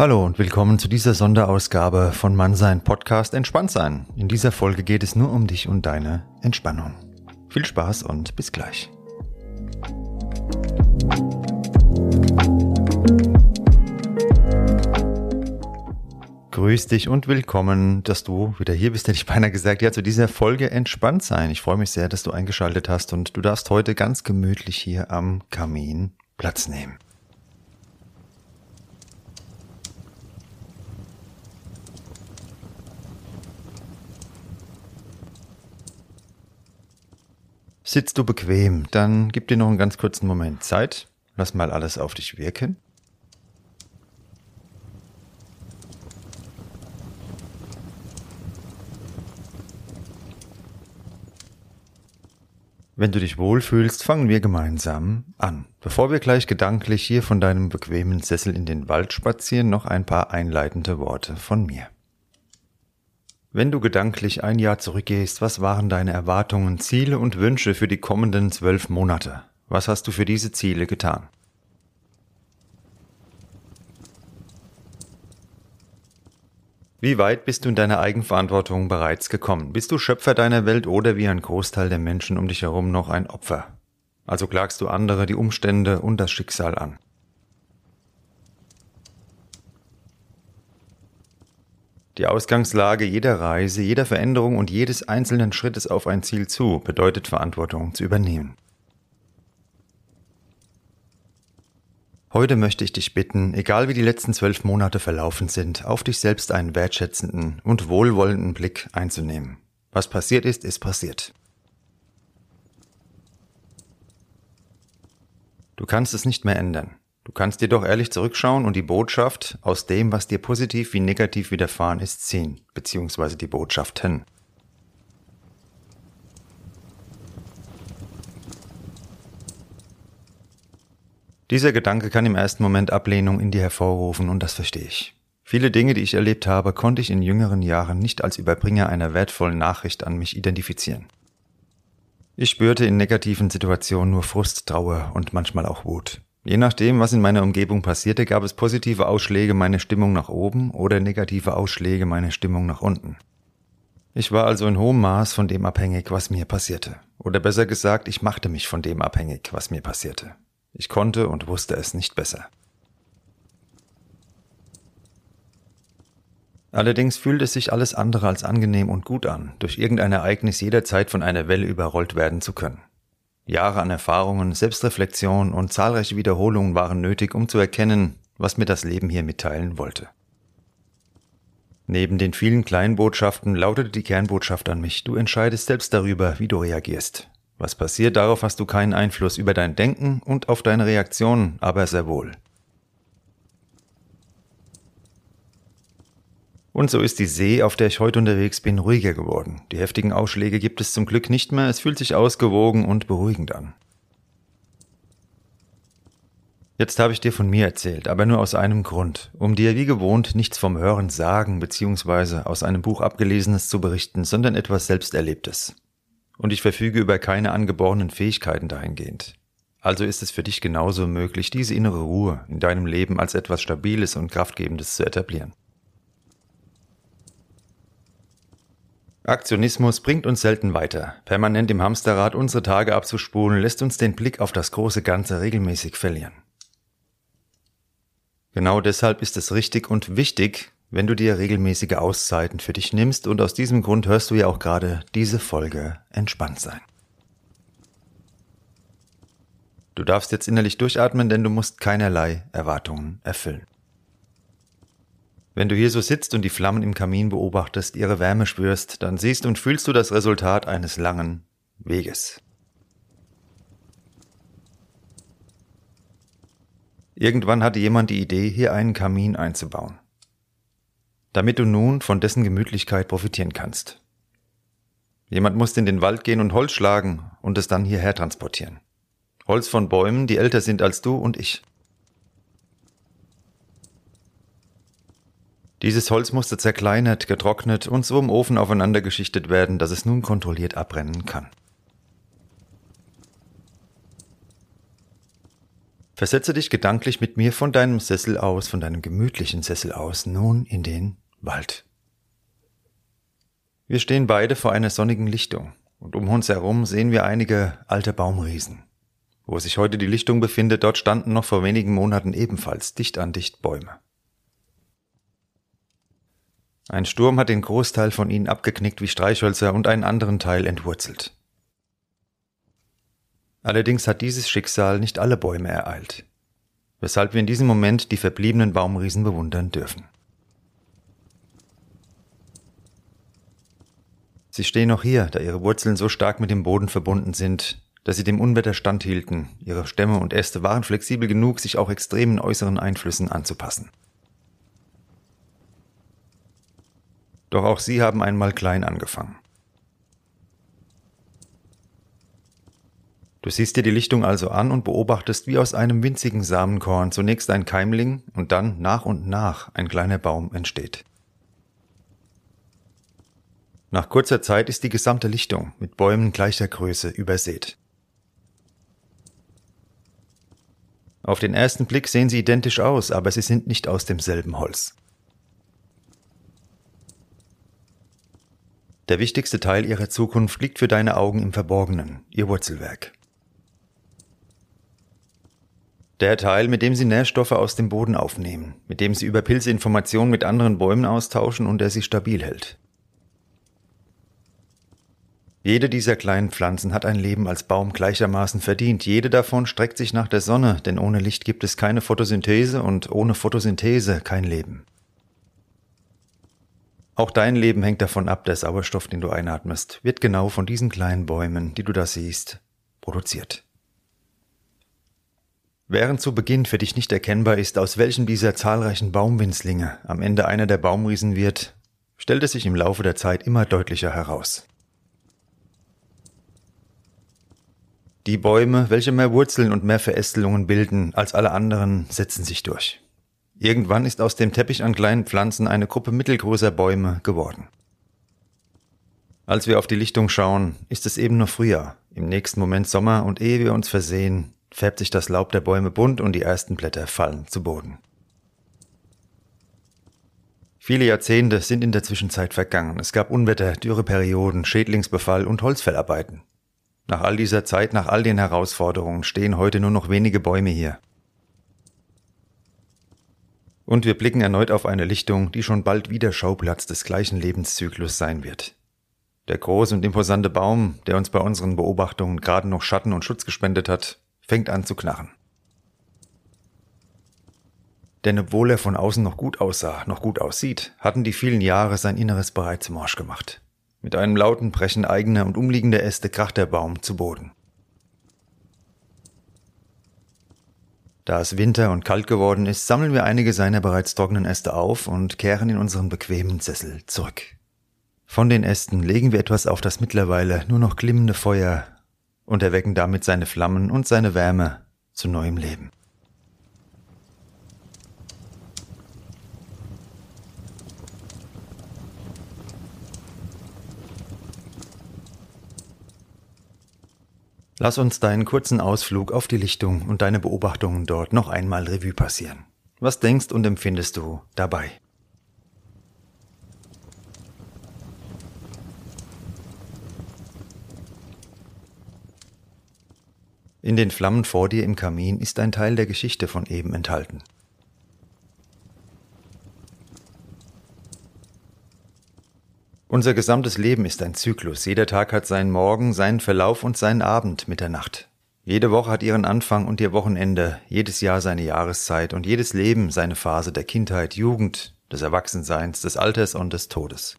Hallo und willkommen zu dieser Sonderausgabe von Mannsein Podcast Entspannt sein. In dieser Folge geht es nur um dich und deine Entspannung. Viel Spaß und bis gleich. Grüß dich und willkommen, dass du wieder hier bist, hätte ich beinahe gesagt, ja, zu dieser Folge entspannt sein. Ich freue mich sehr, dass du eingeschaltet hast und du darfst heute ganz gemütlich hier am Kamin Platz nehmen. Sitzt du bequem, dann gib dir noch einen ganz kurzen Moment Zeit. Lass mal alles auf dich wirken. Wenn du dich wohlfühlst, fangen wir gemeinsam an. Bevor wir gleich gedanklich hier von deinem bequemen Sessel in den Wald spazieren, noch ein paar einleitende Worte von mir. Wenn du gedanklich ein Jahr zurückgehst, was waren deine Erwartungen, Ziele und Wünsche für die kommenden zwölf Monate? Was hast du für diese Ziele getan? Wie weit bist du in deiner Eigenverantwortung bereits gekommen? Bist du Schöpfer deiner Welt oder wie ein Großteil der Menschen um dich herum noch ein Opfer? Also klagst du andere, die Umstände und das Schicksal an. Die Ausgangslage jeder Reise, jeder Veränderung und jedes einzelnen Schrittes auf ein Ziel zu bedeutet Verantwortung zu übernehmen. Heute möchte ich dich bitten, egal wie die letzten zwölf Monate verlaufen sind, auf dich selbst einen wertschätzenden und wohlwollenden Blick einzunehmen. Was passiert ist, ist passiert. Du kannst es nicht mehr ändern. Du kannst dir doch ehrlich zurückschauen und die Botschaft aus dem, was dir positiv wie negativ widerfahren ist, ziehen, beziehungsweise die Botschaften. Dieser Gedanke kann im ersten Moment Ablehnung in dir hervorrufen und das verstehe ich. Viele Dinge, die ich erlebt habe, konnte ich in jüngeren Jahren nicht als Überbringer einer wertvollen Nachricht an mich identifizieren. Ich spürte in negativen Situationen nur Frust, Trauer und manchmal auch Wut. Je nachdem, was in meiner Umgebung passierte, gab es positive Ausschläge meiner Stimmung nach oben oder negative Ausschläge meiner Stimmung nach unten. Ich war also in hohem Maß von dem abhängig, was mir passierte. Oder besser gesagt, ich machte mich von dem abhängig, was mir passierte. Ich konnte und wusste es nicht besser. Allerdings fühlt es sich alles andere als angenehm und gut an, durch irgendein Ereignis jederzeit von einer Welle überrollt werden zu können. Jahre an Erfahrungen, Selbstreflexion und zahlreiche Wiederholungen waren nötig, um zu erkennen, was mir das Leben hier mitteilen wollte. Neben den vielen kleinen Botschaften lautete die Kernbotschaft an mich, du entscheidest selbst darüber, wie du reagierst. Was passiert, darauf hast du keinen Einfluss über dein Denken und auf deine Reaktionen, aber sehr wohl. Und so ist die See, auf der ich heute unterwegs bin, ruhiger geworden. Die heftigen Ausschläge gibt es zum Glück nicht mehr, es fühlt sich ausgewogen und beruhigend an. Jetzt habe ich dir von mir erzählt, aber nur aus einem Grund, um dir wie gewohnt nichts vom Hören sagen bzw. aus einem Buch abgelesenes zu berichten, sondern etwas Selbsterlebtes. Und ich verfüge über keine angeborenen Fähigkeiten dahingehend. Also ist es für dich genauso möglich, diese innere Ruhe in deinem Leben als etwas Stabiles und Kraftgebendes zu etablieren. Aktionismus bringt uns selten weiter. Permanent im Hamsterrad unsere Tage abzuspulen, lässt uns den Blick auf das große Ganze regelmäßig verlieren. Genau deshalb ist es richtig und wichtig, wenn du dir regelmäßige Auszeiten für dich nimmst und aus diesem Grund hörst du ja auch gerade diese Folge entspannt sein. Du darfst jetzt innerlich durchatmen, denn du musst keinerlei Erwartungen erfüllen. Wenn du hier so sitzt und die Flammen im Kamin beobachtest, ihre Wärme spürst, dann siehst und fühlst du das Resultat eines langen Weges. Irgendwann hatte jemand die Idee, hier einen Kamin einzubauen, damit du nun von dessen Gemütlichkeit profitieren kannst. Jemand musste in den Wald gehen und Holz schlagen und es dann hierher transportieren. Holz von Bäumen, die älter sind als du und ich. Dieses Holz musste zerkleinert, getrocknet und so im Ofen aufeinander geschichtet werden, dass es nun kontrolliert abbrennen kann. Versetze dich gedanklich mit mir von deinem Sessel aus, von deinem gemütlichen Sessel aus, nun in den Wald. Wir stehen beide vor einer sonnigen Lichtung und um uns herum sehen wir einige alte Baumriesen. Wo sich heute die Lichtung befindet, dort standen noch vor wenigen Monaten ebenfalls dicht an dicht Bäume. Ein Sturm hat den Großteil von ihnen abgeknickt wie Streichhölzer und einen anderen Teil entwurzelt. Allerdings hat dieses Schicksal nicht alle Bäume ereilt, weshalb wir in diesem Moment die verbliebenen Baumriesen bewundern dürfen. Sie stehen noch hier, da ihre Wurzeln so stark mit dem Boden verbunden sind, dass sie dem Unwetter standhielten. Ihre Stämme und Äste waren flexibel genug, sich auch extremen äußeren Einflüssen anzupassen. Doch auch sie haben einmal klein angefangen. Du siehst dir die Lichtung also an und beobachtest, wie aus einem winzigen Samenkorn zunächst ein Keimling und dann nach und nach ein kleiner Baum entsteht. Nach kurzer Zeit ist die gesamte Lichtung mit Bäumen gleicher Größe übersät. Auf den ersten Blick sehen sie identisch aus, aber sie sind nicht aus demselben Holz. Der wichtigste Teil ihrer Zukunft liegt für deine Augen im Verborgenen, ihr Wurzelwerk. Der Teil, mit dem sie Nährstoffe aus dem Boden aufnehmen, mit dem sie über Pilze Informationen mit anderen Bäumen austauschen und der sie stabil hält. Jede dieser kleinen Pflanzen hat ein Leben als Baum gleichermaßen verdient. Jede davon streckt sich nach der Sonne, denn ohne Licht gibt es keine Photosynthese und ohne Photosynthese kein Leben. Auch dein Leben hängt davon ab, der Sauerstoff, den du einatmest, wird genau von diesen kleinen Bäumen, die du da siehst, produziert. Während zu Beginn für dich nicht erkennbar ist, aus welchem dieser zahlreichen Baumwinzlinge am Ende einer der Baumriesen wird, stellt es sich im Laufe der Zeit immer deutlicher heraus. Die Bäume, welche mehr Wurzeln und mehr Verästelungen bilden als alle anderen, setzen sich durch. Irgendwann ist aus dem Teppich an kleinen Pflanzen eine Gruppe mittelgroßer Bäume geworden. Als wir auf die Lichtung schauen, ist es eben noch Frühjahr, im nächsten Moment Sommer und ehe wir uns versehen, färbt sich das Laub der Bäume bunt und die ersten Blätter fallen zu Boden. Viele Jahrzehnte sind in der Zwischenzeit vergangen. Es gab Unwetter, Dürreperioden, Schädlingsbefall und Holzfällarbeiten. Nach all dieser Zeit, nach all den Herausforderungen stehen heute nur noch wenige Bäume hier. Und wir blicken erneut auf eine Lichtung, die schon bald wieder Schauplatz des gleichen Lebenszyklus sein wird. Der große und imposante Baum, der uns bei unseren Beobachtungen gerade noch Schatten und Schutz gespendet hat, fängt an zu knarren. Denn obwohl er von außen noch gut aussah, noch gut aussieht, hatten die vielen Jahre sein Inneres bereits morsch gemacht. Mit einem lauten Brechen eigener und umliegender Äste kracht der Baum zu Boden. Da es Winter und kalt geworden ist, sammeln wir einige seiner bereits trockenen Äste auf und kehren in unseren bequemen Sessel zurück. Von den Ästen legen wir etwas auf das mittlerweile nur noch glimmende Feuer und erwecken damit seine Flammen und seine Wärme zu neuem Leben. Lass uns deinen kurzen Ausflug auf die Lichtung und deine Beobachtungen dort noch einmal Revue passieren. Was denkst und empfindest du dabei? In den Flammen vor dir im Kamin ist ein Teil der Geschichte von eben enthalten. Unser gesamtes Leben ist ein Zyklus. Jeder Tag hat seinen Morgen, seinen Verlauf und seinen Abend mit der Nacht. Jede Woche hat ihren Anfang und ihr Wochenende, jedes Jahr seine Jahreszeit und jedes Leben seine Phase der Kindheit, Jugend, des Erwachsenseins, des Alters und des Todes.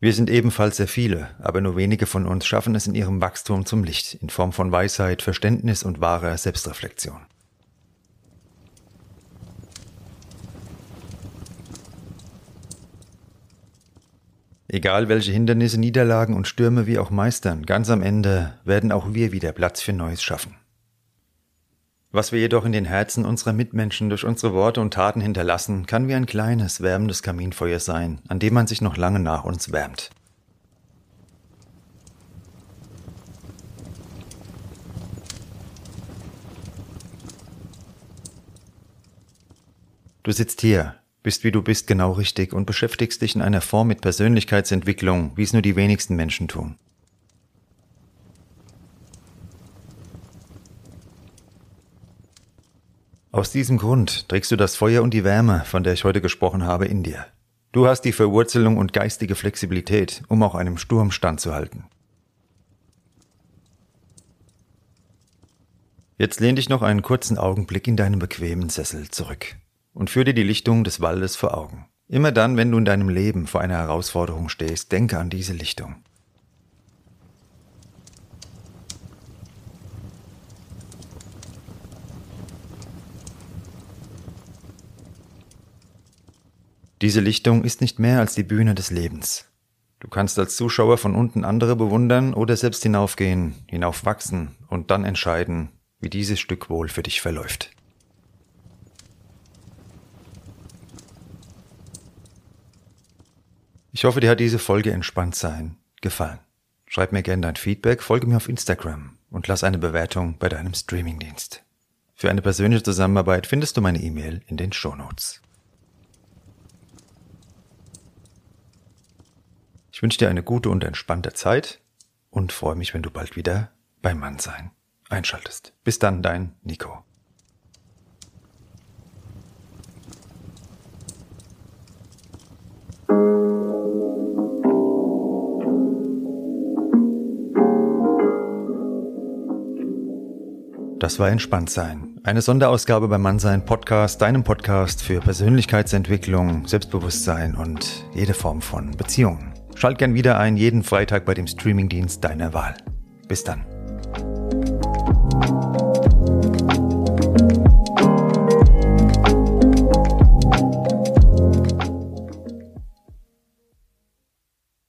Wir sind ebenfalls sehr viele, aber nur wenige von uns schaffen es in ihrem Wachstum zum Licht in Form von Weisheit, Verständnis und wahrer Selbstreflexion. Egal welche Hindernisse, Niederlagen und Stürme wir auch meistern, ganz am Ende werden auch wir wieder Platz für Neues schaffen. Was wir jedoch in den Herzen unserer Mitmenschen durch unsere Worte und Taten hinterlassen, kann wie ein kleines, wärmendes Kaminfeuer sein, an dem man sich noch lange nach uns wärmt. Du sitzt hier, bist wie du bist genau richtig und beschäftigst dich in einer Form mit Persönlichkeitsentwicklung, wie es nur die wenigsten Menschen tun. Aus diesem Grund trägst du das Feuer und die Wärme, von der ich heute gesprochen habe, in dir. Du hast die Verwurzelung und geistige Flexibilität, um auch einem Sturm standzuhalten. Jetzt lehn dich noch einen kurzen Augenblick in deinem bequemen Sessel zurück und führ dir die Lichtung des Waldes vor Augen. Immer dann, wenn du in deinem Leben vor einer Herausforderung stehst, denke an diese Lichtung. Diese Lichtung ist nicht mehr als die Bühne des Lebens. Du kannst als Zuschauer von unten andere bewundern oder selbst hinaufgehen, hinaufwachsen und dann entscheiden, wie dieses Stück wohl für dich verläuft. Ich hoffe, dir hat diese Folge entspannt sein gefallen. Schreib mir gerne dein Feedback, folge mir auf Instagram und lass eine Bewertung bei deinem Streamingdienst. Für eine persönliche Zusammenarbeit findest du meine E-Mail in den Shownotes. Ich wünsche dir eine gute und entspannte Zeit und freue mich, wenn du bald wieder beim Mannsein einschaltest. Bis dann, dein Nico. Das war entspannt sein. Eine Sonderausgabe beim Mannsein Podcast, deinem Podcast für Persönlichkeitsentwicklung, Selbstbewusstsein und jede Form von Beziehungen. Schalt gern wieder ein, jeden Freitag bei dem Streamingdienst deiner Wahl. Bis dann.